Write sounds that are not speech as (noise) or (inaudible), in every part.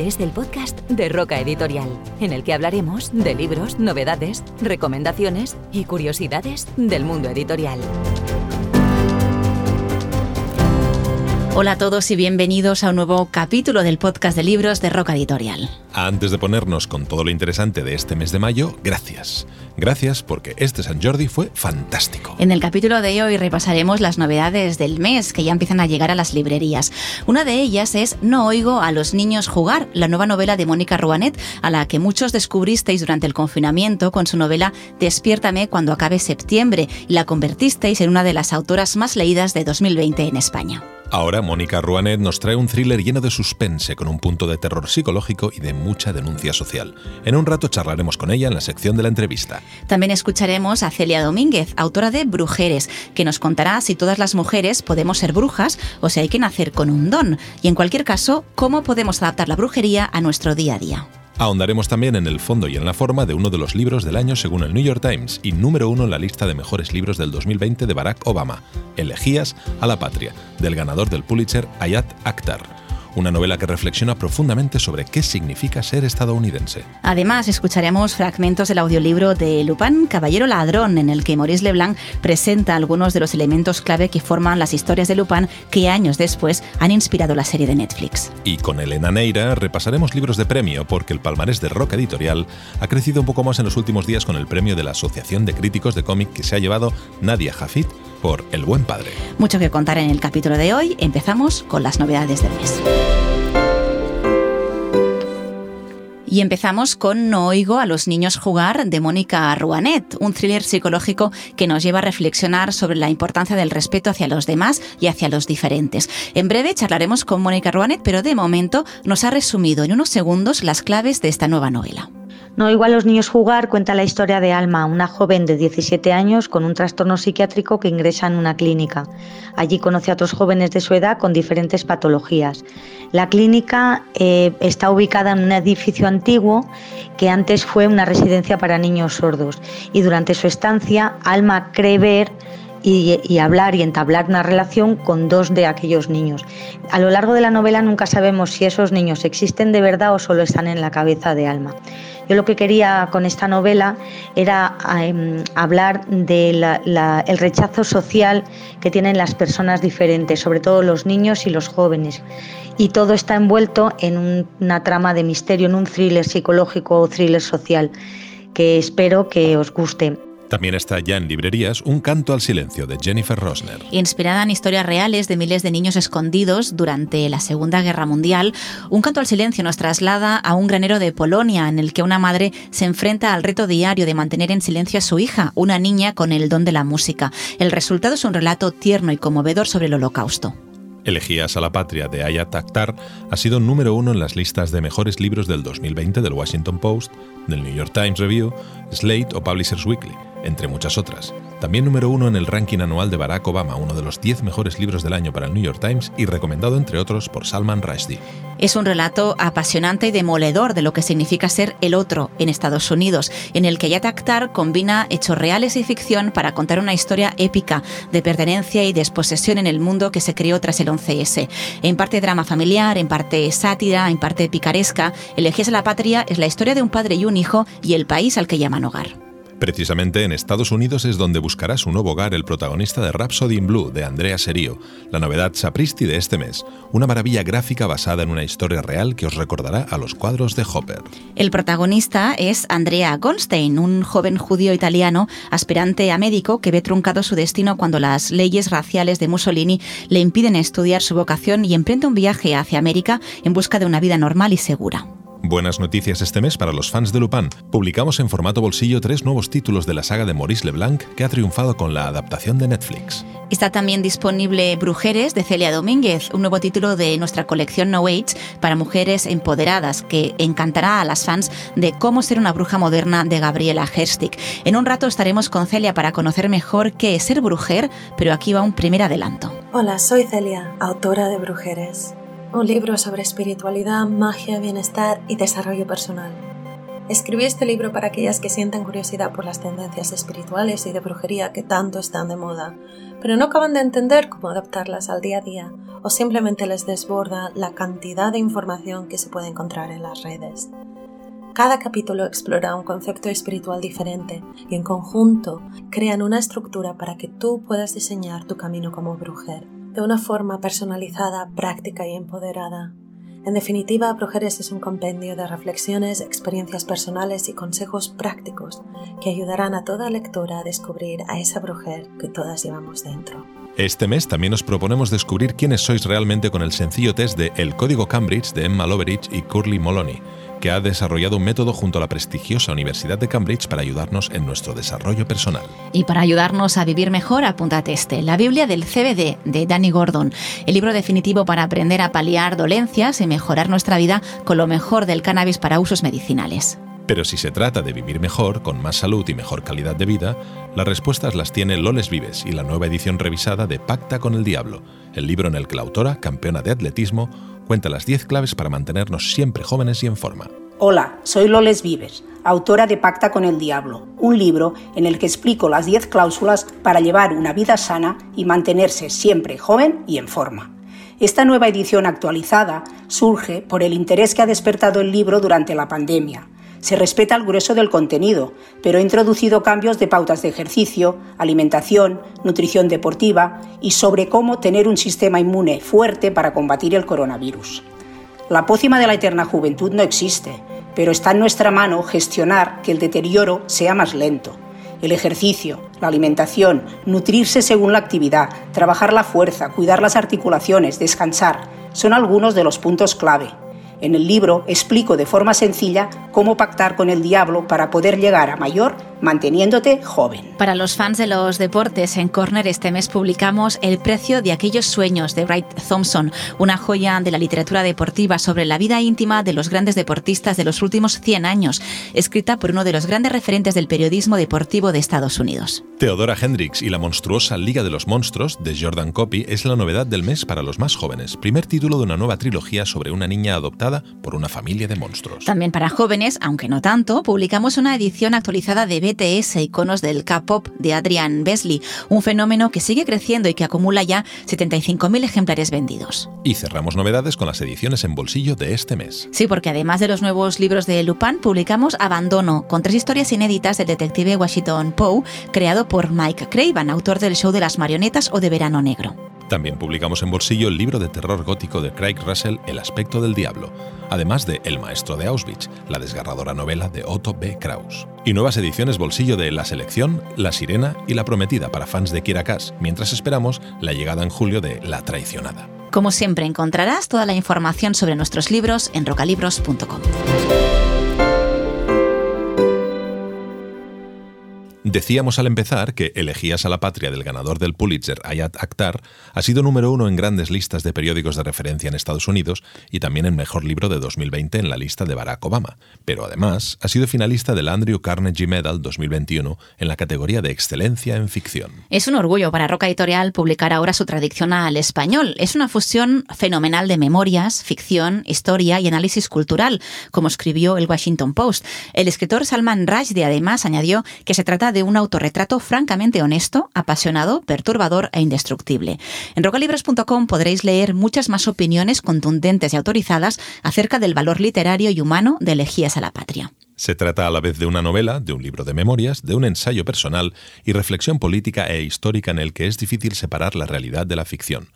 Este es el podcast de Roca Editorial, en el que hablaremos de libros, novedades, recomendaciones y curiosidades del mundo editorial. Hola a todos y bienvenidos a un nuevo capítulo del podcast de libros de Roca Editorial. Antes de ponernos con todo lo interesante de este mes de mayo, gracias. Gracias porque este San Jordi fue fantástico. En el capítulo de hoy repasaremos las novedades del mes que ya empiezan a llegar a las librerías. Una de ellas es No oigo a los niños jugar, la nueva novela de Mónica Ruanet, a la que muchos descubristeis durante el confinamiento con su novela Despiértame cuando acabe septiembre y la convertisteis en una de las autoras más leídas de 2020 en España. Ahora Mónica Ruanet nos trae un thriller lleno de suspense con un punto de terror psicológico y de mucha denuncia social. En un rato charlaremos con ella en la sección de la entrevista. También escucharemos a Celia Domínguez, autora de Brujeres, que nos contará si todas las mujeres podemos ser brujas o si hay que nacer con un don. Y en cualquier caso, cómo podemos adaptar la brujería a nuestro día a día. Ahondaremos también en el fondo y en la forma de uno de los libros del año según el New York Times y número uno en la lista de mejores libros del 2020 de Barack Obama, Elegías a la Patria, del ganador del Pulitzer Ayat Akhtar una novela que reflexiona profundamente sobre qué significa ser estadounidense. Además, escucharemos fragmentos del audiolibro de Lupin, Caballero Ladrón, en el que Maurice Leblanc presenta algunos de los elementos clave que forman las historias de Lupin que años después han inspirado la serie de Netflix. Y con Elena Neira repasaremos libros de premio porque el palmarés de Roca Editorial ha crecido un poco más en los últimos días con el premio de la Asociación de Críticos de Cómic que se ha llevado Nadia Jafit por El Buen Padre. Mucho que contar en el capítulo de hoy. Empezamos con las novedades del mes. Y empezamos con No oigo a los niños jugar de Mónica Ruanet, un thriller psicológico que nos lleva a reflexionar sobre la importancia del respeto hacia los demás y hacia los diferentes. En breve charlaremos con Mónica Ruanet, pero de momento nos ha resumido en unos segundos las claves de esta nueva novela. No igual los niños jugar cuenta la historia de Alma, una joven de 17 años con un trastorno psiquiátrico que ingresa en una clínica. Allí conoce a otros jóvenes de su edad con diferentes patologías. La clínica eh, está ubicada en un edificio antiguo que antes fue una residencia para niños sordos y durante su estancia Alma cree ver y, hablar y entablar una relación con dos de aquellos niños. A lo largo de la novela nunca sabemos si esos niños existen de verdad o solo están en la cabeza de Alma. Yo lo que quería con esta novela era em, hablar del rechazo social que tienen las personas diferentes, sobre todo los niños y los jóvenes. Y todo está envuelto en una trama de misterio, en un thriller psicológico o thriller social que espero que os guste. También está ya en librerías Un canto al silencio de Jennifer Rosner. Inspirada en historias reales de miles de niños escondidos durante la Segunda Guerra Mundial, Un canto al silencio nos traslada a un granero de Polonia en el que una madre se enfrenta al reto diario de mantener en silencio a su hija, una niña con el don de la música. El resultado es un relato tierno y conmovedor sobre el holocausto. Elegías a la Patria de Ayat Akhtar ha sido número uno en las listas de mejores libros del 2020 del Washington Post, del New York Times Review, Slate o Publishers Weekly entre muchas otras. También número uno en el ranking anual de Barack Obama, uno de los 10 mejores libros del año para el New York Times y recomendado entre otros por Salman Rushdie. Es un relato apasionante y demoledor de lo que significa ser el otro en Estados Unidos, en el que Yat Akhtar combina hechos reales y ficción para contar una historia épica de pertenencia y desposesión en el mundo que se creó tras el 11S. En parte drama familiar, en parte sátira, en parte picaresca, Elegías a la Patria es la historia de un padre y un hijo y el país al que llaman hogar. Precisamente en Estados Unidos es donde buscará su nuevo hogar el protagonista de Rhapsody in Blue, de Andrea Serio, la novedad sapristi de este mes, una maravilla gráfica basada en una historia real que os recordará a los cuadros de Hopper. El protagonista es Andrea Goldstein, un joven judío italiano aspirante a médico que ve truncado su destino cuando las leyes raciales de Mussolini le impiden estudiar su vocación y emprende un viaje hacia América en busca de una vida normal y segura. Buenas noticias este mes para los fans de Lupin. Publicamos en formato bolsillo tres nuevos títulos de la saga de Maurice Leblanc que ha triunfado con la adaptación de Netflix. Está también disponible Brujeres de Celia Domínguez, un nuevo título de nuestra colección No Age para mujeres empoderadas que encantará a las fans de cómo ser una bruja moderna de Gabriela Herstig. En un rato estaremos con Celia para conocer mejor qué es ser brujer, pero aquí va un primer adelanto. Hola, soy Celia, autora de Brujeres un libro sobre espiritualidad, magia, bienestar y desarrollo personal. Escribí este libro para aquellas que sientan curiosidad por las tendencias espirituales y de brujería que tanto están de moda, pero no acaban de entender cómo adaptarlas al día a día o simplemente les desborda la cantidad de información que se puede encontrar en las redes. Cada capítulo explora un concepto espiritual diferente y en conjunto crean una estructura para que tú puedas diseñar tu camino como brujer de una forma personalizada, práctica y empoderada. En definitiva, Brujeres es un compendio de reflexiones, experiencias personales y consejos prácticos que ayudarán a toda lectora a descubrir a esa brujer que todas llevamos dentro. Este mes también os proponemos descubrir quiénes sois realmente con el sencillo test de El Código Cambridge de Emma Loveridge y Curly Moloney, que ha desarrollado un método junto a la prestigiosa Universidad de Cambridge para ayudarnos en nuestro desarrollo personal. Y para ayudarnos a vivir mejor, apúntate este, La Biblia del CBD de Danny Gordon, el libro definitivo para aprender a paliar dolencias y mejorar nuestra vida con lo mejor del cannabis para usos medicinales. Pero si se trata de vivir mejor, con más salud y mejor calidad de vida, las respuestas las tiene Loles Vives y la nueva edición revisada de Pacta con el Diablo, el libro en el que la autora, campeona de atletismo, cuenta las 10 claves para mantenernos siempre jóvenes y en forma. Hola, soy Loles Vives, autora de Pacta con el Diablo, un libro en el que explico las 10 cláusulas para llevar una vida sana y mantenerse siempre joven y en forma. Esta nueva edición actualizada surge por el interés que ha despertado el libro durante la pandemia se respeta el grueso del contenido, pero he introducido cambios de pautas de ejercicio, alimentación, nutrición deportiva y sobre cómo tener un sistema inmune fuerte para combatir el coronavirus. La pócima de la eterna juventud no existe, pero está en nuestra mano gestionar que el deterioro sea más lento. El ejercicio, la alimentación, nutrirse según la actividad, trabajar la fuerza, cuidar las articulaciones, descansar, son algunos de los puntos clave. En el libro explico de forma sencilla cómo pactar con el diablo para poder llegar a mayor manteniéndote joven. Para los fans de los deportes, en Corner este mes publicamos El precio de aquellos sueños de Wright Thompson, una joya de la literatura deportiva sobre la vida íntima de los grandes deportistas de los últimos 100 años, escrita por uno de los grandes referentes del periodismo deportivo de Estados Unidos. Theodora Hendricks y la monstruosa Liga de los Monstruos de Jordan Copy es la novedad del mes para los más jóvenes, primer título de una nueva trilogía sobre una niña adoptada por una familia de monstruos. También para jóvenes, aunque no tanto, publicamos una edición actualizada de BTS Iconos del K-Pop de Adrian Besley, un fenómeno que sigue creciendo y que acumula ya 75.000 ejemplares vendidos. Y cerramos novedades con las ediciones en bolsillo de este mes. Sí, porque además de los nuevos libros de Lupin, publicamos Abandono, con tres historias inéditas del detective Washington Poe, creado por Mike Craven, autor del show de las marionetas o de Verano Negro. También publicamos en bolsillo el libro de terror gótico de Craig Russell, El aspecto del diablo, además de El maestro de Auschwitz, la desgarradora novela de Otto B. Kraus. Y nuevas ediciones bolsillo de La selección, La sirena y La prometida para fans de Kira Kass, mientras esperamos la llegada en julio de La traicionada. Como siempre encontrarás toda la información sobre nuestros libros en rocalibros.com. Decíamos al empezar que Elegías a la Patria del ganador del Pulitzer, Ayat Akhtar, ha sido número uno en grandes listas de periódicos de referencia en Estados Unidos y también en Mejor Libro de 2020 en la lista de Barack Obama. Pero además ha sido finalista del Andrew Carnegie Medal 2021 en la categoría de Excelencia en Ficción. Es un orgullo para Roca Editorial publicar ahora su tradicional español. Es una fusión fenomenal de memorias, ficción, historia y análisis cultural, como escribió el Washington Post. El escritor Salman Rushdie además añadió que se trata de un autorretrato francamente honesto, apasionado, perturbador e indestructible. En rocalibros.com podréis leer muchas más opiniones contundentes y autorizadas acerca del valor literario y humano de Elegías a la Patria. Se trata a la vez de una novela, de un libro de memorias, de un ensayo personal y reflexión política e histórica en el que es difícil separar la realidad de la ficción.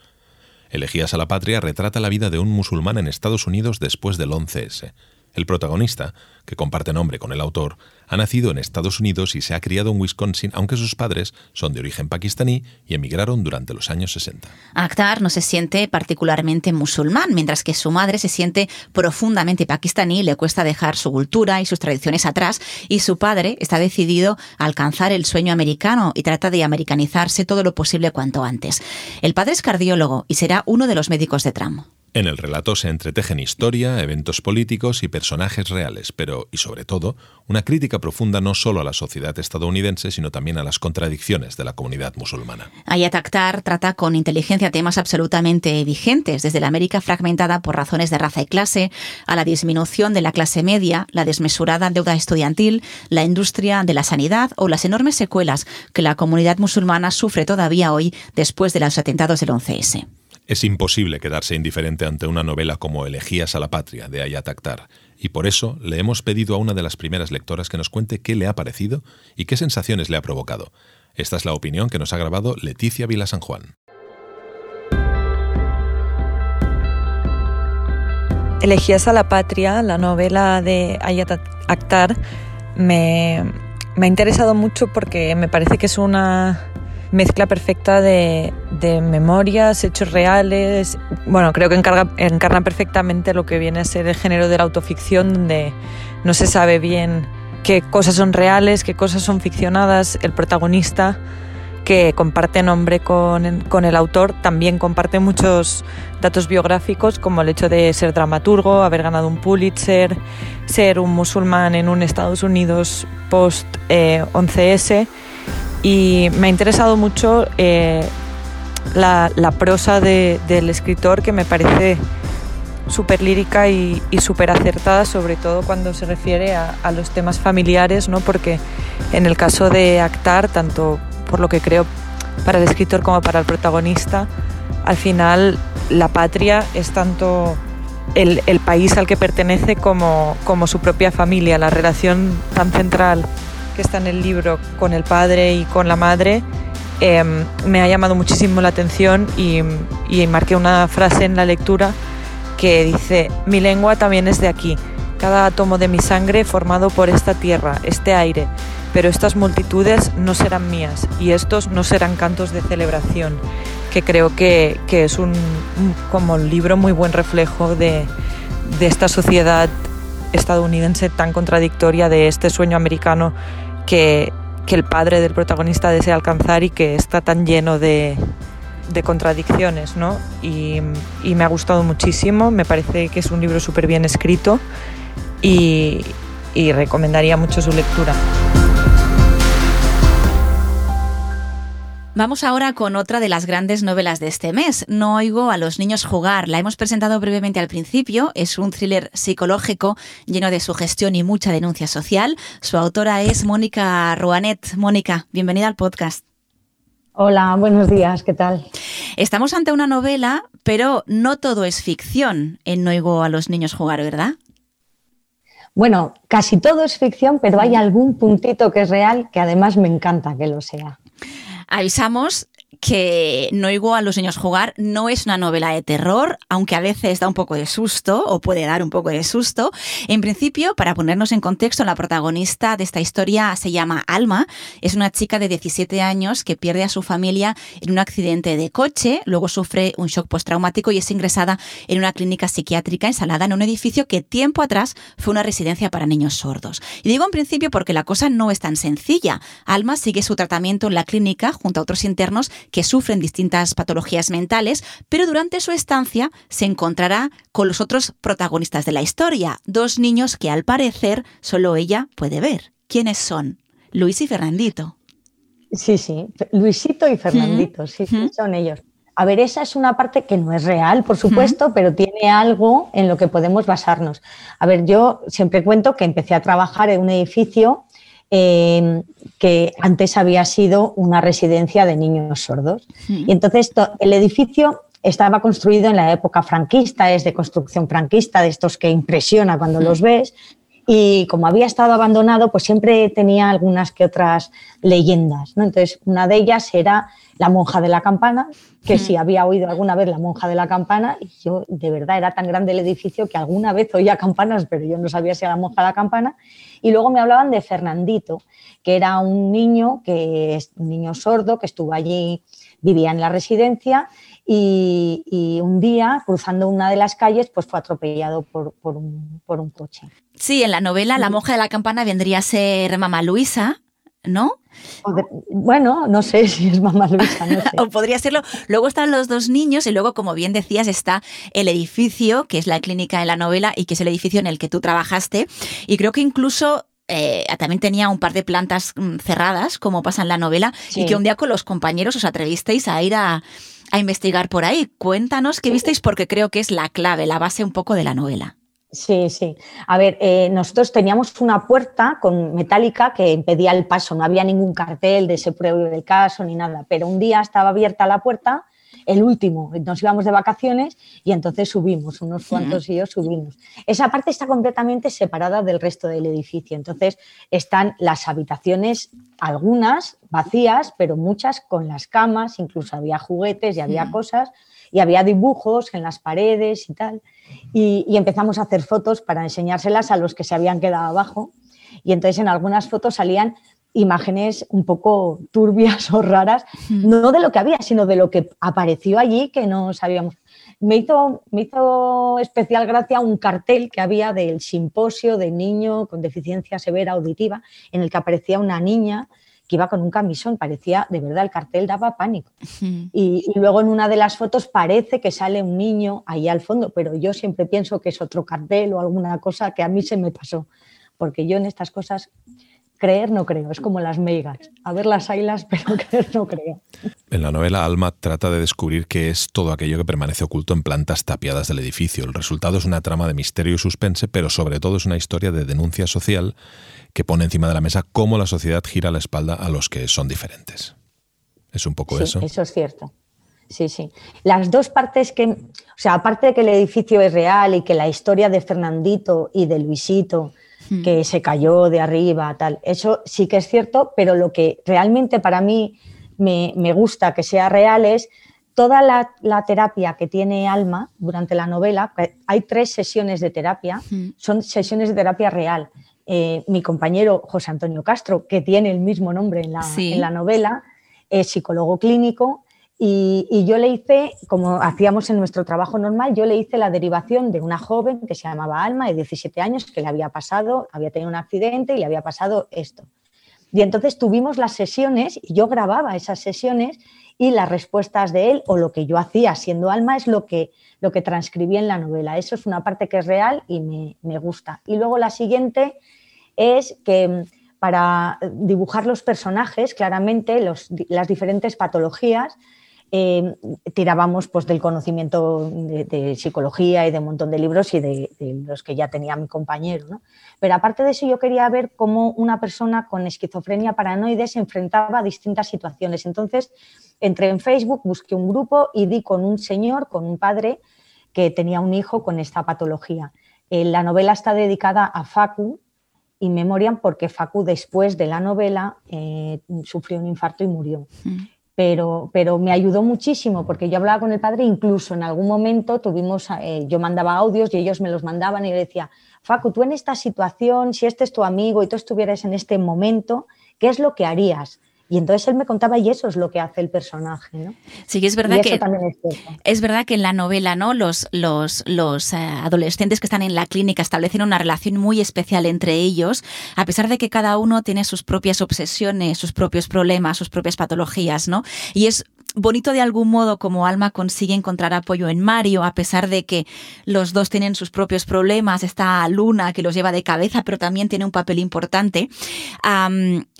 Elegías a la Patria retrata la vida de un musulmán en Estados Unidos después del 11S. El protagonista, que comparte nombre con el autor, ha nacido en Estados Unidos y se ha criado en Wisconsin, aunque sus padres son de origen pakistaní y emigraron durante los años 60. Akhtar no se siente particularmente musulmán, mientras que su madre se siente profundamente pakistaní, le cuesta dejar su cultura y sus tradiciones atrás, y su padre está decidido a alcanzar el sueño americano y trata de americanizarse todo lo posible cuanto antes. El padre es cardiólogo y será uno de los médicos de Trump. En el relato se entretejen historia, eventos políticos y personajes reales, pero, y sobre todo, una crítica profunda no solo a la sociedad estadounidense, sino también a las contradicciones de la comunidad musulmana. Ayat Akhtar trata con inteligencia temas absolutamente vigentes, desde la América fragmentada por razones de raza y clase, a la disminución de la clase media, la desmesurada deuda estudiantil, la industria de la sanidad o las enormes secuelas que la comunidad musulmana sufre todavía hoy después de los atentados del 11S. Es imposible quedarse indiferente ante una novela como Elegías a la Patria de Ayat Akhtar, y por eso le hemos pedido a una de las primeras lectoras que nos cuente qué le ha parecido y qué sensaciones le ha provocado. Esta es la opinión que nos ha grabado Leticia Vila San Juan. Elegías a la Patria, la novela de Ayat Akhtar, me, me ha interesado mucho porque me parece que es una mezcla perfecta de, memorias, hechos reales. Bueno, creo que encarna perfectamente lo que viene a ser el género de la autoficción, donde no se sabe bien qué cosas son reales, qué cosas son ficcionadas. El protagonista, que comparte nombre con, el autor, también comparte muchos datos biográficos, como el hecho de ser dramaturgo, haber ganado un Pulitzer, ser un musulmán en un Estados Unidos post-11S eh, y me ha interesado mucho eh, la, prosa del escritor que me parece súper lírica y, súper acertada, sobre todo cuando se refiere a, los temas familiares, ¿no? porque en el caso de Actar, tanto por lo que creo para el escritor como para el protagonista, al final la patria es tanto el, país al que pertenece como, como su propia familia, la relación tan central que está en el libro con el padre y con la madre, em, me ha llamado muchísimo la atención y, y marqué una frase en la lectura que dice, mi lengua también es de aquí, cada átomo de mi sangre formado por esta tierra, este aire, pero estas multitudes no serán mías y estos no serán cantos de celebración, que creo que, que es un, como un libro muy buen reflejo de, de esta sociedad estadounidense tan contradictoria, de este sueño americano que, el padre del protagonista desea alcanzar y que está tan lleno de, contradicciones, ¿no? Y, me ha gustado muchísimo, me parece que es un libro súper bien escrito y recomendaría mucho su lectura. Vamos ahora con otra de las grandes novelas de este mes. No oigo a los niños jugar. La hemos presentado brevemente al principio. Es un thriller psicológico lleno de sugestión y mucha denuncia social. Su autora es Mónica Ruanet. Mónica, bienvenida al podcast. Hola, buenos días, ¿qué tal? Estamos ante una novela, pero no todo es ficción en No oigo a los niños jugar, ¿verdad? Bueno, casi todo es ficción, pero hay algún puntito que es real que además me encanta que lo sea. Avisamos que No oigo a los niños jugar no es una novela de terror, aunque a veces da un poco de susto o puede dar un poco de susto. En principio, para ponernos en contexto, la protagonista de esta historia se llama Alma. Es una chica de 17 años que pierde a su familia en un accidente de coche, luego sufre un shock postraumático y es ingresada en una clínica psiquiátrica instalada en un edificio que tiempo atrás fue una residencia para niños sordos. Y digo en principio porque la cosa no es tan sencilla. Alma sigue su tratamiento en la clínica junto a otros internos que sufren distintas patologías mentales, pero durante su estancia se encontrará con los otros protagonistas de la historia, dos niños que al parecer solo ella puede ver. ¿Quiénes son? Luis y Fernandito. Sí, sí, Luisito y Fernandito, sí, son ellos. A ver, esa es una parte que no es real, por supuesto, pero tiene algo en lo que podemos basarnos. A ver, yo siempre cuento que empecé a trabajar en un edificio Em, que antes había sido una residencia de niños sordos. Y entonces el edificio estaba construido en la época franquista, es de construcción franquista, de estos que impresiona cuando los ves. Y como había estado abandonado, pues siempre tenía algunas que otras leyendas. ¿no? Entonces, una de ellas era la monja de la campana, que si había oído alguna vez la monja de la campana, y yo de verdad era tan grande el edificio que alguna vez oía campanas, pero yo no sabía si era la monja de la campana. Y luego me hablaban de Fernandito, que era un niño, que es un niño sordo, que estuvo allí, vivía en la residencia y, un día, cruzando una de las calles, pues fue atropellado por, un, por un, coche. Sí, en la novela La monja de la campana vendría a ser mamá Luisa, ¿no? bueno, no sé (laughs) si es mamá Luisa. (laughs) o podría serlo. Luego están los dos niños y luego, como bien decías, está el edificio, que es la clínica en la novela y que es el edificio en el que tú trabajaste. Y creo que incluso eh, también tenía un par de plantas mm, cerradas, como pasa en la novela, y que un día con los compañeros os atrevisteis a ir a, investigar por ahí. Cuéntanos qué visteis, porque creo que es la clave, la base un poco de la novela. Sí, sí. A ver, eh, nosotros teníamos una puerta con metálica que impedía el paso, no había ningún cartel de ese prueba del caso ni nada, pero un día estaba abierta la puerta el último, nos íbamos de vacaciones y entonces subimos, unos cuantos y yo subimos. Esa parte está completamente separada del resto del edificio, entonces están las habitaciones, algunas vacías, pero muchas con las camas, incluso había juguetes y había cosas y había dibujos en las paredes y tal. Y, y, empezamos a hacer fotos para enseñárselas a los que se habían quedado abajo. Y entonces en algunas fotos salían imágenes un poco turbias (laughs) o raras, no de lo que había, sino de lo que apareció allí que no sabíamos. Me hizo, me hizo especial gracia un cartel que había del simposio de niño con deficiencia severa auditiva, en el que aparecía una niña que iba con un camisón, parecía, de verdad, el cartel daba pánico. y, y, luego en una de las fotos parece que sale un niño ahí al fondo, pero yo siempre pienso que es otro cartel o alguna cosa que a mí se me pasó, porque yo en estas cosas creer no creo, es como las meigas. A ver las ailas, (laughs) pero creer no creo. En la novela, Alma trata de descubrir qué es todo aquello que permanece oculto en plantas tapiadas del edificio. El resultado es una trama de misterio y suspense, pero sobre todo es una historia de denuncia social que pone encima de la mesa cómo la sociedad gira la espalda a los que son diferentes. ¿Es un poco eso? Eso es cierto. Sí, sí. Las dos partes que, o sea, aparte de que el edificio es real y que la historia de Fernandito y de Luisito que hmm. se cayó de arriba, tal. Eso sí que es cierto, pero lo que realmente para mí me, gusta que sea real es toda la, terapia que tiene Alma durante la novela. Hay tres sesiones de terapia, hmm. son sesiones de terapia real. Eh, mi compañero José Antonio Castro, que tiene el mismo nombre en la, en la novela, es psicólogo clínico y, yo le hice, como hacíamos en nuestro trabajo normal, yo le hice la derivación de una joven que se llamaba Alma, de 17 años, que le había pasado, había tenido un accidente y le había pasado esto. Y entonces tuvimos las sesiones y yo grababa esas sesiones y las respuestas de él o lo que yo hacía siendo Alma es lo que, lo que transcribí en la novela. Eso es una parte que es real y me, me gusta. Y luego la siguiente es que mm, para dibujar los personajes, claramente los, las diferentes patologías, eh, tirábamos pues, del conocimiento de, psicología y de un montón de libros y de, los que ya tenía mi compañero. Pero aparte de eso, yo quería ver cómo una persona con esquizofrenia paranoide se enfrentaba a distintas situaciones. Entonces, entré en Facebook, busqué un grupo y di con un señor, con un padre que tenía un hijo con esta patología. Eh, la novela está dedicada a Facu, y Memoriam porque Facu después de la novela eh, sufrió un infarto y murió. Mm pero, pero me ayudó muchísimo porque yo hablaba con el padre, incluso en algún momento tuvimos, eh, yo mandaba audios y ellos me los mandaban y le decía, Facu, tú en esta situación, si este es tu amigo y tú estuvieras en este momento, ¿qué es lo que harías? Y entonces él me contaba y eso es lo que hace el personaje, ¿no? Sí, es verdad que es, verdad que en la novela, ¿no? Los, los, los eh, adolescentes que están en la clínica establecen una relación muy especial entre ellos, a pesar de que cada uno tiene sus propias obsesiones, sus propios problemas, sus propias patologías, ¿no? Y es bonito de algún modo como Alma consigue encontrar apoyo en Mario, a pesar de que los dos tienen sus propios problemas. Está Luna que los lleva de cabeza, pero también tiene un papel importante.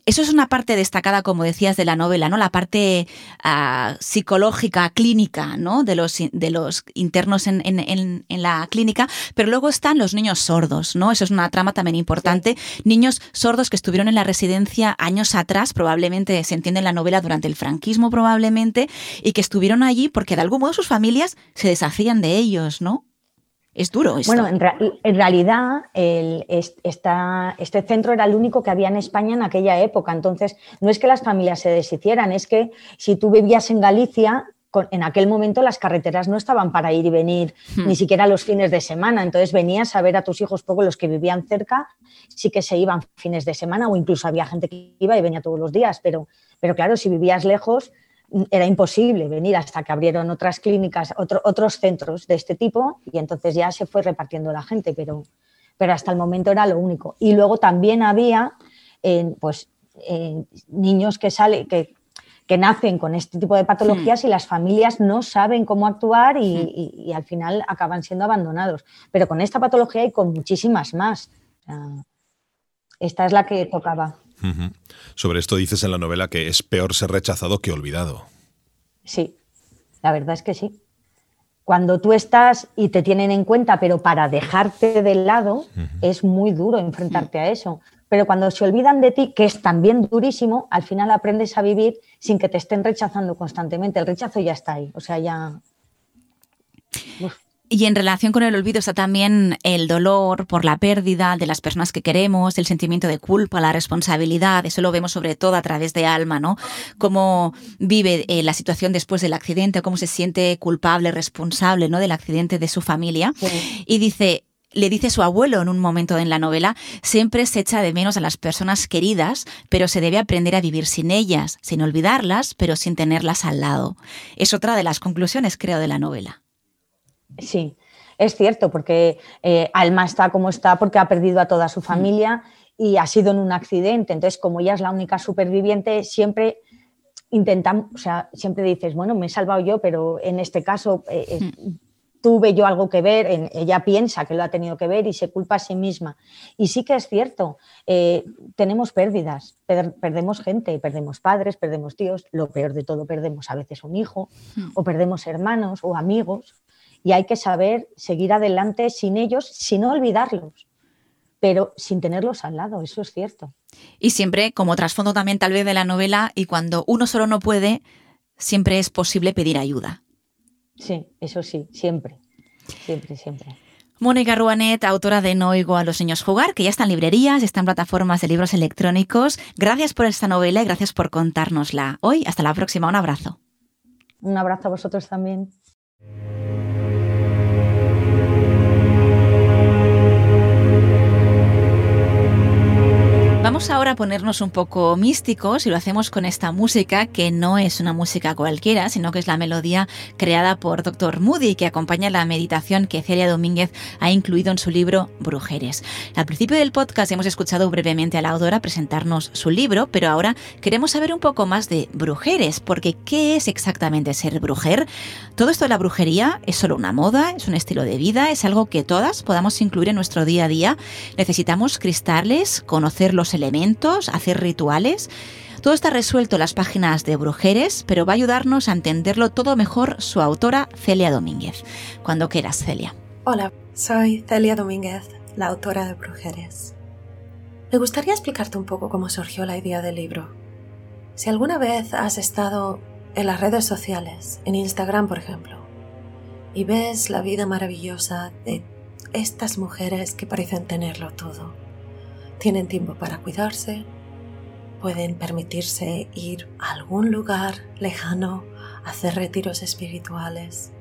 Eso es una parte destacada, como decías, de la novela, ¿no? La parte ah, psicológica, clínica, ¿no? De los, de los internos en, en, en, la clínica. Pero luego están los niños sordos, ¿no? Eso es una trama también importante. Niños sordos que estuvieron en la residencia años atrás, probablemente se entiende en la novela durante el franquismo, probablemente, y que estuvieron allí porque de algún modo sus familias se deshacían de ellos, ¿no? Es duro esto. Bueno, en, realidad este centro era el único que había en España en aquella época. Entonces, no es que las familias se deshicieran, es que si tú vivías en Galicia, en aquel momento las carreteras no estaban para ir y venir, hmm. ni siquiera los fines de semana. Entonces venías a ver a tus hijos poco, los que vivían cerca, sí que se iban fines de semana o incluso había gente que iba y venía todos los días. Pero, pero claro, si vivías lejos, era imposible venir hasta que abrieron otras clínicas, otros centros de este tipo y entonces ya se fue repartiendo la gente, pero, pero hasta el momento era lo único. Y luego también había, pues eh, niños que salen, que, que, nacen con este tipo de patologías hmm. y las familias no saben cómo actuar hmm. y, al final acaban siendo abandonados. Pero con esta patología y con muchísimas más. esta es la que tocaba. Sobre esto dices en la novela que es peor ser rechazado que olvidado. Sí, la verdad es que sí. Cuando tú estás y te tienen en cuenta, pero para dejarte de lado, es muy duro enfrentarte a eso. Pero cuando se olvidan de ti, que es también durísimo, al final aprendes a vivir sin que te estén rechazando constantemente. El rechazo ya está ahí. O sea, ya. Y en relación con el olvido está también el dolor por la pérdida de las personas que queremos, el sentimiento de culpa, la responsabilidad. Eso lo vemos sobre todo a través de Alma, ¿no? Cómo vive eh, la situación después del accidente, cómo se siente culpable, responsable, ¿no? Del accidente de su familia. Y dice, le dice su abuelo en un momento en la novela, siempre se echa de menos a las personas queridas, pero se debe aprender a vivir sin ellas, sin olvidarlas, pero sin tenerlas al lado. Es otra de las conclusiones, creo, de la novela. Sí, es cierto, porque eh, Alma está como está porque ha perdido a toda su mm. familia y ha sido en un accidente. Entonces, como ella es la única superviviente, siempre intentamos, o sea, siempre dices, bueno, me he salvado yo, pero en este caso eh, eh, mm. tuve yo algo que ver, ella piensa que lo ha tenido que ver y se culpa a sí misma. Y sí que es cierto, tenemos pérdidas, perdemos gente, perdemos padres, perdemos tíos, lo peor de todo, perdemos a veces un hijo mm. o perdemos hermanos o amigos y hay que saber seguir adelante sin ellos, sin olvidarlos, pero sin tenerlos al lado, eso es cierto. Y siempre, como trasfondo también tal vez de la novela, y cuando uno solo no puede, siempre es posible pedir ayuda. Sí, eso sí, siempre, siempre, siempre. Mónica Ruanet, autora de No oigo a los niños jugar, que ya está en librerías, está en plataformas de libros electrónicos. Gracias por esta novela y gracias por contárnosla. Hoy, hasta la próxima, un abrazo. Un abrazo a vosotros también. Vamos ahora a ponernos un poco místicos y lo hacemos con esta música que no es una música cualquiera, sino que es la melodía creada por Dr. Moody que acompaña la meditación que Celia Domínguez ha incluido en su libro Brujeres. Al principio del podcast hemos escuchado brevemente a la autora presentarnos su libro, pero ahora queremos saber un poco más de Brujeres, porque ¿qué es exactamente ser brujer? Todo esto de la brujería es solo una moda, es un estilo de vida, es algo que todas podamos incluir en nuestro día a día. Necesitamos cristales, conocer los elementos, hacer rituales. Todo está resuelto en las páginas de Brujeres, pero va a ayudarnos a entenderlo todo mejor su autora Celia Domínguez. Cuando quieras, Celia. Hola, soy Celia Domínguez, la autora de Brujeres. Me gustaría explicarte un poco cómo surgió la idea del libro. Si alguna vez has estado en las redes sociales, en Instagram por ejemplo, y ves la vida maravillosa de estas mujeres que parecen tenerlo todo, tienen tiempo para cuidarse, pueden permitirse ir a algún lugar lejano, hacer retiros espirituales.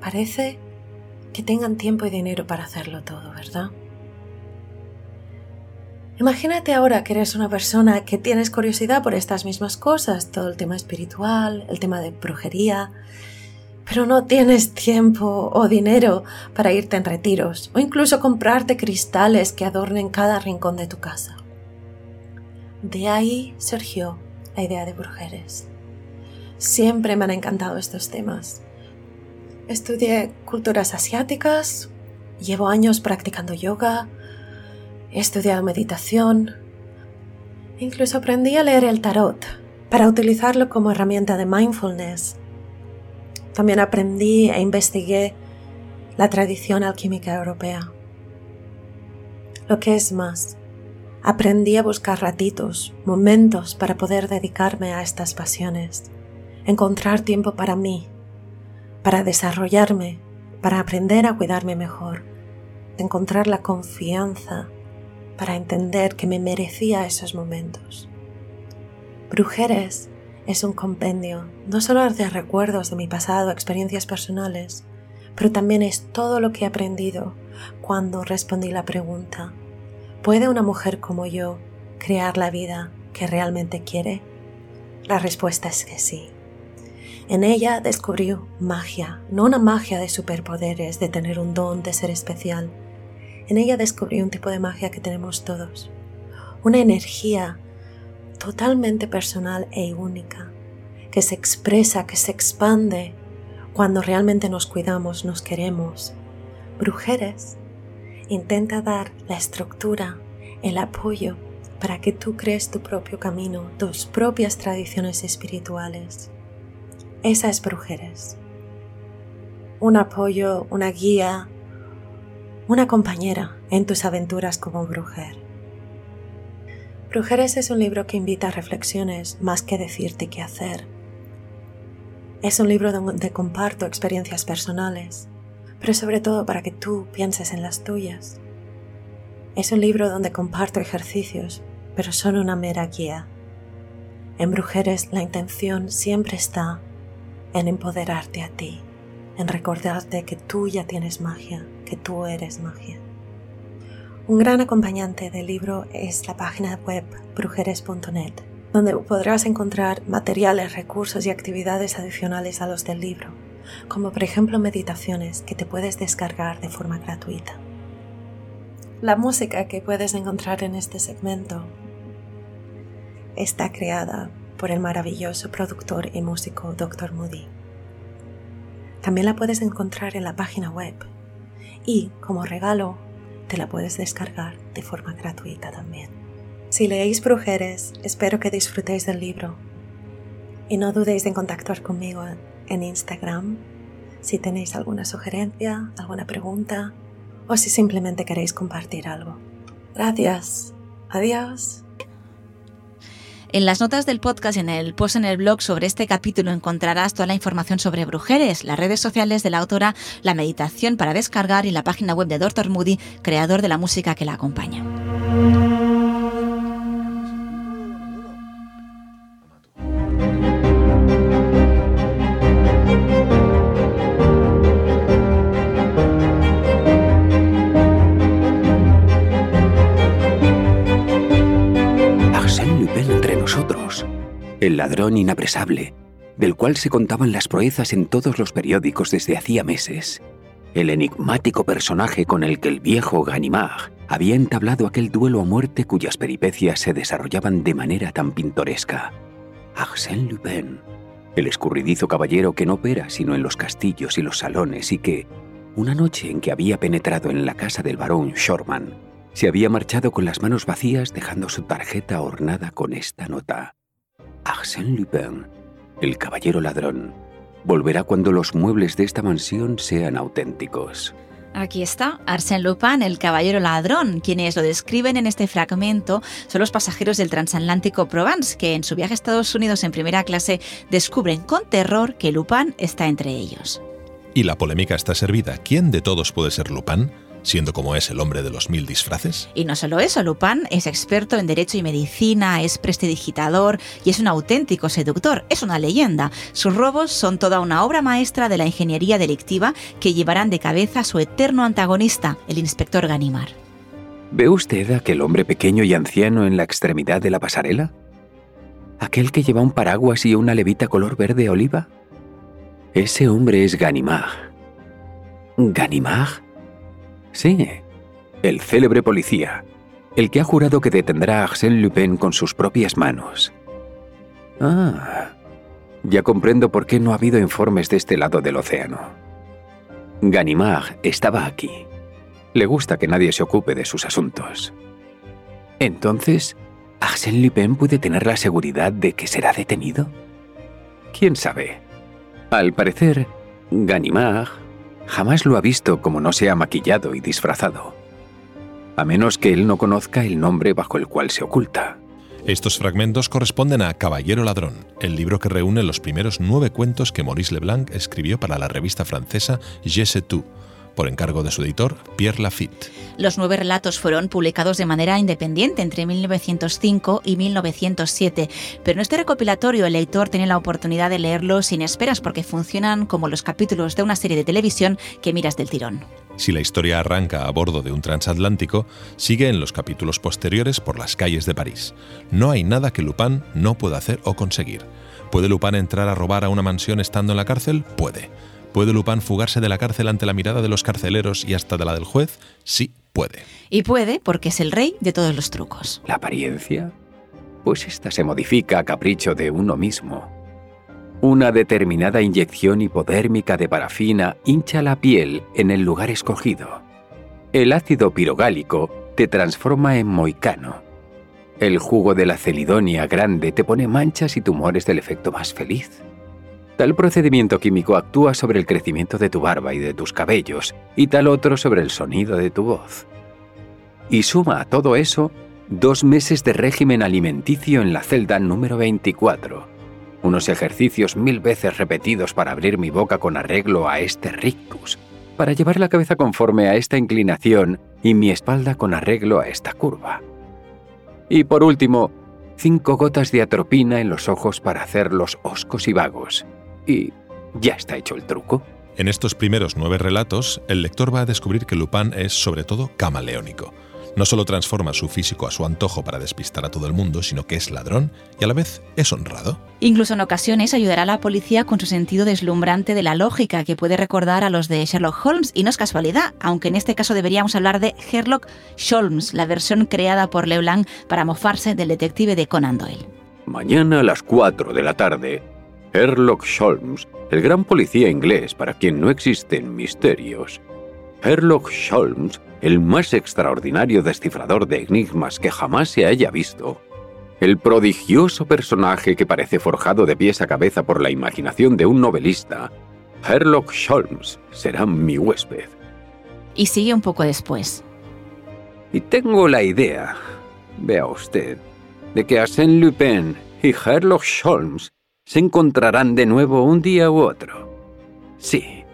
Parece que tengan tiempo y dinero para hacerlo todo, ¿verdad? Imagínate ahora que eres una persona que tienes curiosidad por estas mismas cosas, todo el tema espiritual, el tema de brujería, pero no tienes tiempo o dinero para irte en retiros o incluso comprarte cristales que adornen cada rincón de tu casa. De ahí surgió la idea de brujeres. Siempre me han encantado estos temas. Estudié culturas asiáticas, llevo años practicando yoga, he estudiado meditación, incluso aprendí a leer el tarot para utilizarlo como herramienta de mindfulness también aprendí e investigué la tradición alquímica europea. Lo que es más, aprendí a buscar ratitos, momentos para poder dedicarme a estas pasiones, encontrar tiempo para mí, para desarrollarme, para aprender a cuidarme mejor, encontrar la confianza para entender que me merecía esos momentos. Brujeres es un compendio no solo de recuerdos de mi pasado, experiencias personales, pero también es todo lo que he aprendido cuando respondí la pregunta, ¿puede una mujer como yo crear la vida que realmente quiere? La respuesta es que sí. En ella descubrí magia, no una magia de superpoderes, de tener un don, de ser especial. En ella descubrí un tipo de magia que tenemos todos, una energía totalmente personal e única, que se expresa, que se expande cuando realmente nos cuidamos, nos queremos. Brujeres intenta dar la estructura, el apoyo para que tú crees tu propio camino, tus propias tradiciones espirituales. Esa es Brujeres. Un apoyo, una guía, una compañera en tus aventuras como brujer. Brujeres es un libro que invita a reflexiones más que decirte qué hacer. Es un libro donde comparto experiencias personales, pero sobre todo para que tú pienses en las tuyas. Es un libro donde comparto ejercicios, pero son una mera guía. En Brujeres la intención siempre está en empoderarte a ti, en recordarte que tú ya tienes magia, que tú eres magia. Un gran acompañante del libro es la página web brujeres.net, donde podrás encontrar materiales, recursos y actividades adicionales a los del libro, como por ejemplo meditaciones que te puedes descargar de forma gratuita. La música que puedes encontrar en este segmento está creada por el maravilloso productor y músico Dr. Moody. También la puedes encontrar en la página web y como regalo te la puedes descargar de forma gratuita también. Si leéis Brujeres, espero que disfrutéis del libro y no dudéis en contactar conmigo en Instagram si tenéis alguna sugerencia, alguna pregunta o si simplemente queréis compartir algo. Gracias. Adiós. En las notas del podcast y en el post en el blog sobre este capítulo encontrarás toda la información sobre Brujeres, las redes sociales de la autora, la meditación para descargar y la página web de Dr. Moody, creador de la música que la acompaña. Ladrón inapresable, del cual se contaban las proezas en todos los periódicos desde hacía meses, el enigmático personaje con el que el viejo Ganimard había entablado aquel duelo a muerte cuyas peripecias se desarrollaban de manera tan pintoresca. Arsène Lupin, el escurridizo caballero que no opera sino en los castillos y los salones y que, una noche en que había penetrado en la casa del barón Shorman, se había marchado con las manos vacías dejando su tarjeta ornada con esta nota. Arsène Lupin, el caballero ladrón, volverá cuando los muebles de esta mansión sean auténticos. Aquí está, Arsène Lupin, el caballero ladrón. Quienes lo describen en este fragmento son los pasajeros del transatlántico Provence, que en su viaje a Estados Unidos en primera clase descubren con terror que Lupin está entre ellos. Y la polémica está servida. ¿Quién de todos puede ser Lupin? Siendo como es el hombre de los mil disfraces? Y no solo eso, Lupin es experto en derecho y medicina, es prestidigitador y es un auténtico seductor, es una leyenda. Sus robos son toda una obra maestra de la ingeniería delictiva que llevarán de cabeza a su eterno antagonista, el inspector Ganimar. ¿Ve usted aquel hombre pequeño y anciano en la extremidad de la pasarela? ¿Aquel que lleva un paraguas y una levita color verde oliva? Ese hombre es Ganimard. ¿Ganimard? Sí, el célebre policía, el que ha jurado que detendrá a Arsène Lupin con sus propias manos. Ah, ya comprendo por qué no ha habido informes de este lado del océano. Ganimard estaba aquí. Le gusta que nadie se ocupe de sus asuntos. Entonces, ¿Arsène Lupin puede tener la seguridad de que será detenido? ¿Quién sabe? Al parecer, Ganimard Jamás lo ha visto como no se ha maquillado y disfrazado, a menos que él no conozca el nombre bajo el cual se oculta. Estos fragmentos corresponden a Caballero Ladrón, el libro que reúne los primeros nueve cuentos que Maurice Leblanc escribió para la revista francesa Je sais tout, por encargo de su editor, Pierre Lafitte. Los nueve relatos fueron publicados de manera independiente entre 1905 y 1907, pero en este recopilatorio el lector tiene la oportunidad de leerlos sin esperas porque funcionan como los capítulos de una serie de televisión que miras del tirón. Si la historia arranca a bordo de un transatlántico, sigue en los capítulos posteriores por las calles de París. No hay nada que Lupin no pueda hacer o conseguir. ¿Puede Lupin entrar a robar a una mansión estando en la cárcel? Puede. ¿Puede Lupin fugarse de la cárcel ante la mirada de los carceleros y hasta de la del juez? Sí, puede. Y puede porque es el rey de todos los trucos. ¿La apariencia? pues ésta se modifica a capricho de uno mismo. Una determinada inyección hipodérmica de parafina hincha la piel en el lugar escogido. El ácido pirogálico te transforma en moicano. El jugo de la celidonia grande te pone manchas y tumores del efecto más feliz. Tal procedimiento químico actúa sobre el crecimiento de tu barba y de tus cabellos, y tal otro sobre el sonido de tu voz. Y suma a todo eso dos meses de régimen alimenticio en la celda número 24, unos ejercicios mil veces repetidos para abrir mi boca con arreglo a este rictus, para llevar la cabeza conforme a esta inclinación y mi espalda con arreglo a esta curva. Y por último, cinco gotas de atropina en los ojos para hacerlos oscos y vagos. Y ya está hecho el truco. En estos primeros nueve relatos, el lector va a descubrir que Lupin es sobre todo camaleónico no solo transforma su físico a su antojo para despistar a todo el mundo, sino que es ladrón y a la vez es honrado. Incluso en ocasiones ayudará a la policía con su sentido deslumbrante de la lógica que puede recordar a los de Sherlock Holmes y no es casualidad, aunque en este caso deberíamos hablar de Sherlock Holmes, la versión creada por Leblanc para mofarse del detective de Conan Doyle. Mañana a las 4 de la tarde, Sherlock Holmes, el gran policía inglés para quien no existen misterios. Sherlock Holmes el más extraordinario descifrador de enigmas que jamás se haya visto. El prodigioso personaje que parece forjado de pies a cabeza por la imaginación de un novelista, Sherlock Holmes, será mi huésped. Y sigue un poco después. Y tengo la idea, vea usted, de que Arsène Lupin y Sherlock Holmes se encontrarán de nuevo un día u otro. Sí,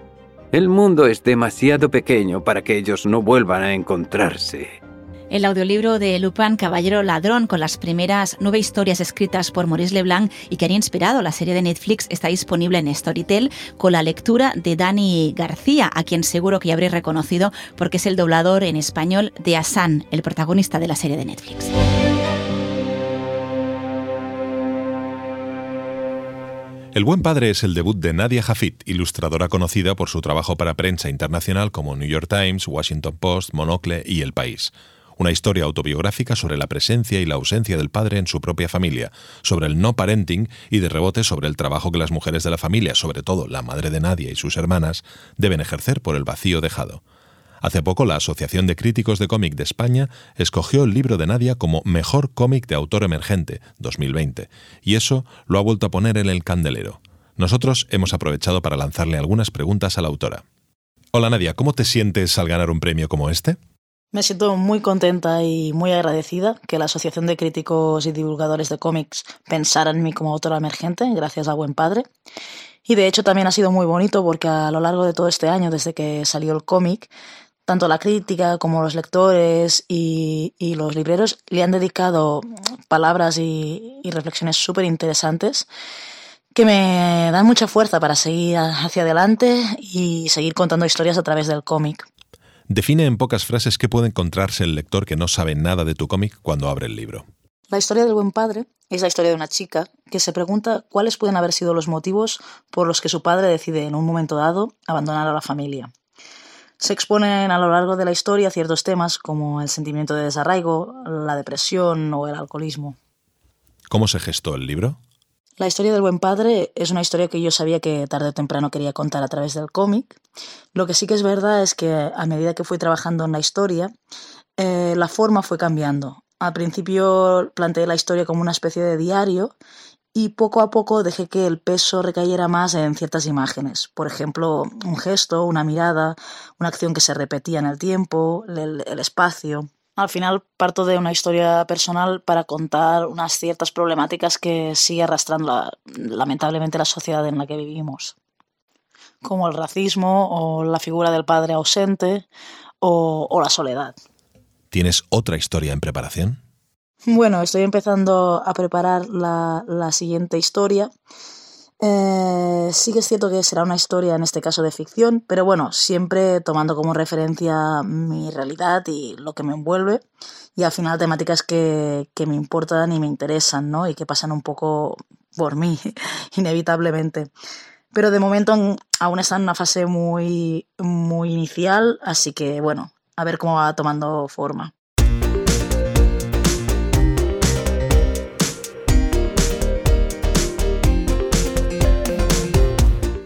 el mundo es demasiado pequeño para que ellos no vuelvan a encontrarse. El audiolibro de Lupin, Caballero Ladrón, con las primeras nueve historias escritas por Maurice Leblanc y que han inspirado la serie de Netflix, está disponible en Storytel con la lectura de Dani García, a quien seguro que ya habréis reconocido porque es el doblador en español de Hassan, el protagonista de la serie de Netflix. El buen padre es el debut de Nadia Jafit, ilustradora conocida por su trabajo para prensa internacional como New York Times, Washington Post, Monocle y El País. Una historia autobiográfica sobre la presencia y la ausencia del padre en su propia familia, sobre el no parenting y de rebote sobre el trabajo que las mujeres de la familia, sobre todo la madre de Nadia y sus hermanas, deben ejercer por el vacío dejado. Hace poco la Asociación de Críticos de Cómic de España escogió el libro de Nadia como Mejor Cómic de Autor Emergente 2020, y eso lo ha vuelto a poner en el candelero. Nosotros hemos aprovechado para lanzarle algunas preguntas a la autora. Hola Nadia, ¿cómo te sientes al ganar un premio como este? Me siento muy contenta y muy agradecida que la Asociación de Críticos y Divulgadores de Cómics pensara en mí como autora emergente, gracias a Buen Padre. Y de hecho también ha sido muy bonito porque a lo largo de todo este año, desde que salió el cómic, tanto la crítica como los lectores y, los libreros le han dedicado palabras y, reflexiones súper interesantes que me dan mucha fuerza para seguir hacia adelante y seguir contando historias a través del cómic. Define en pocas frases qué puede encontrarse el lector que no sabe nada de tu cómic cuando abre el libro. La historia del buen padre es la historia de una chica que se pregunta cuáles pueden haber sido los motivos por los que su padre decide en un momento dado abandonar a la familia. Se exponen a lo largo de la historia ciertos temas como el sentimiento de desarraigo, la depresión o el alcoholismo. ¿Cómo se gestó el libro? La historia del buen padre es una historia que yo sabía que tarde o temprano quería contar a través del cómic. Lo que sí que es verdad es que a medida que fui trabajando en la historia, eh, la forma fue cambiando. Al principio planteé la historia como una especie de diario y poco a poco dejé que el peso recayera más en ciertas imágenes. Por ejemplo, un gesto, una mirada, una acción que se repetía en el tiempo, el, espacio. Al final parto de una historia personal para contar unas ciertas problemáticas que sigue arrastrando lamentablemente la sociedad en la que vivimos, como el racismo o la figura del padre ausente o la soledad. ¿Tienes otra historia en preparación? Bueno, estoy empezando a preparar la, siguiente historia. Eh, sí que es cierto que será una historia, en este caso de ficción, pero bueno, siempre tomando como referencia mi realidad y lo que me envuelve, y al final temáticas que, que me importan y me interesan, ¿no? Y que pasan un poco por mí, (laughs) inevitablemente. Pero de momento aún está en una fase muy, muy inicial, así que bueno, a ver cómo va tomando forma.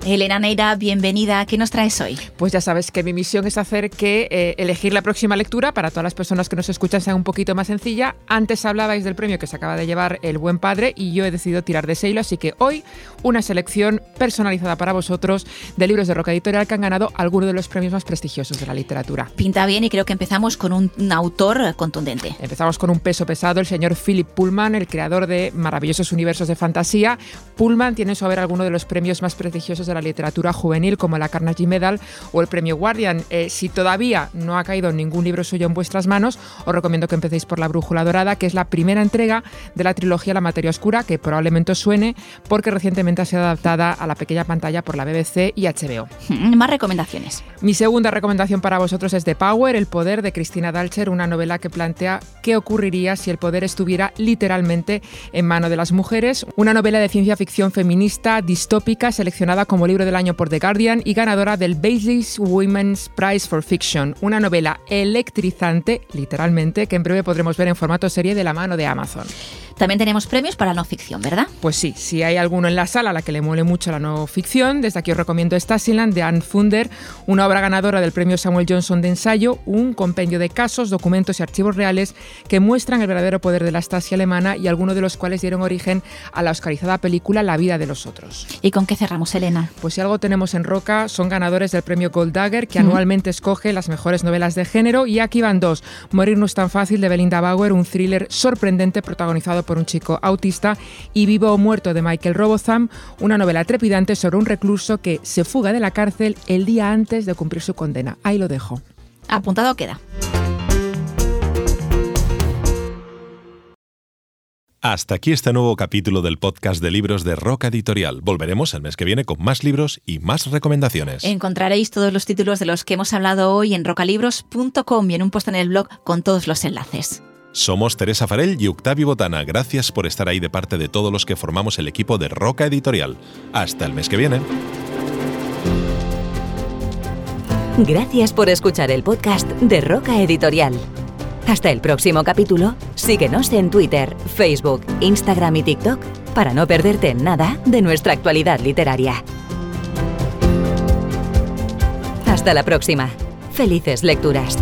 Elena Neira, bienvenida. ¿Qué nos traes hoy? Pues ya sabes que mi misión es hacer que eh, elegir la próxima lectura para todas las personas que nos escuchan sea un poquito más sencilla. Antes hablabais del premio que se acaba de llevar El Buen Padre y yo he decidido tirar de Seilo, así que hoy una selección personalizada para vosotros de libros de Roca Editorial que han ganado algunos de los premios más prestigiosos de la literatura. Pinta bien y creo que empezamos con un, un autor contundente. Empezamos con un peso pesado, el señor Philip Pullman, el creador de maravillosos universos de fantasía. Pullman tiene en su haber algunos de los premios más prestigiosos de la literatura juvenil, como la Carnegie Medal o el premio Guardian. Eh, si todavía no ha caído ningún libro suyo en vuestras manos, os recomiendo que empecéis por La Brújula Dorada, que es la primera entrega de la trilogía La Materia Oscura, que probablemente os suene porque recientemente ha sido adaptada a la pequeña pantalla por la BBC y HBO. Más recomendaciones. Mi segunda recomendación para vosotros es The Power, El Poder de Cristina Dalcher, una novela que plantea qué ocurriría si el poder estuviera literalmente en mano de las mujeres. Una novela de ciencia ficción feminista distópica seleccionada como libro del año por The Guardian y ganadora del Basis Women's Prize for Fiction. Una novela electrizante, literalmente, que en breve podremos ver en formato serie de la mano de Amazon. También tenemos premios para no ficción, ¿verdad? Pues sí, si hay alguno en la sala a la que le muele mucho la no ficción, desde aquí os recomiendo Stasiland de Anne Funder, una obra ganadora del premio Samuel Johnson de ensayo, un compendio de casos, documentos y archivos reales que muestran el verdadero poder de la Stasi alemana y algunos de los cuales dieron origen a la oscarizada película La vida de los otros. ¿Y con qué cerramos, Elena? Pues si algo tenemos en Roca, son ganadores del premio Gold Dagger, que anualmente escoge las mejores novelas de género, y aquí van dos. Morir no es tan fácil de Belinda Bauer, un thriller sorprendente protagonizado por un chico autista, y Vivo o Muerto de Michael Robotham, una novela trepidante sobre un recluso que se fuga de la cárcel el día antes de cumplir su condena. Ahí lo dejo. Apuntado queda. Hasta aquí este nuevo capítulo del podcast de libros de Roca Editorial. Volveremos el mes que viene con más libros y más recomendaciones. Encontraréis todos los títulos de los que hemos hablado hoy en rocalibros.com y en un post en el blog con todos los enlaces. Somos Teresa Farell y Octavio Botana. Gracias por estar ahí de parte de todos los que formamos el equipo de Roca Editorial. Hasta el mes que viene. Gracias por escuchar el podcast de Roca Editorial. Hasta el próximo capítulo, síguenos en Twitter, Facebook, Instagram y TikTok para no perderte nada de nuestra actualidad literaria. Hasta la próxima. Felices lecturas.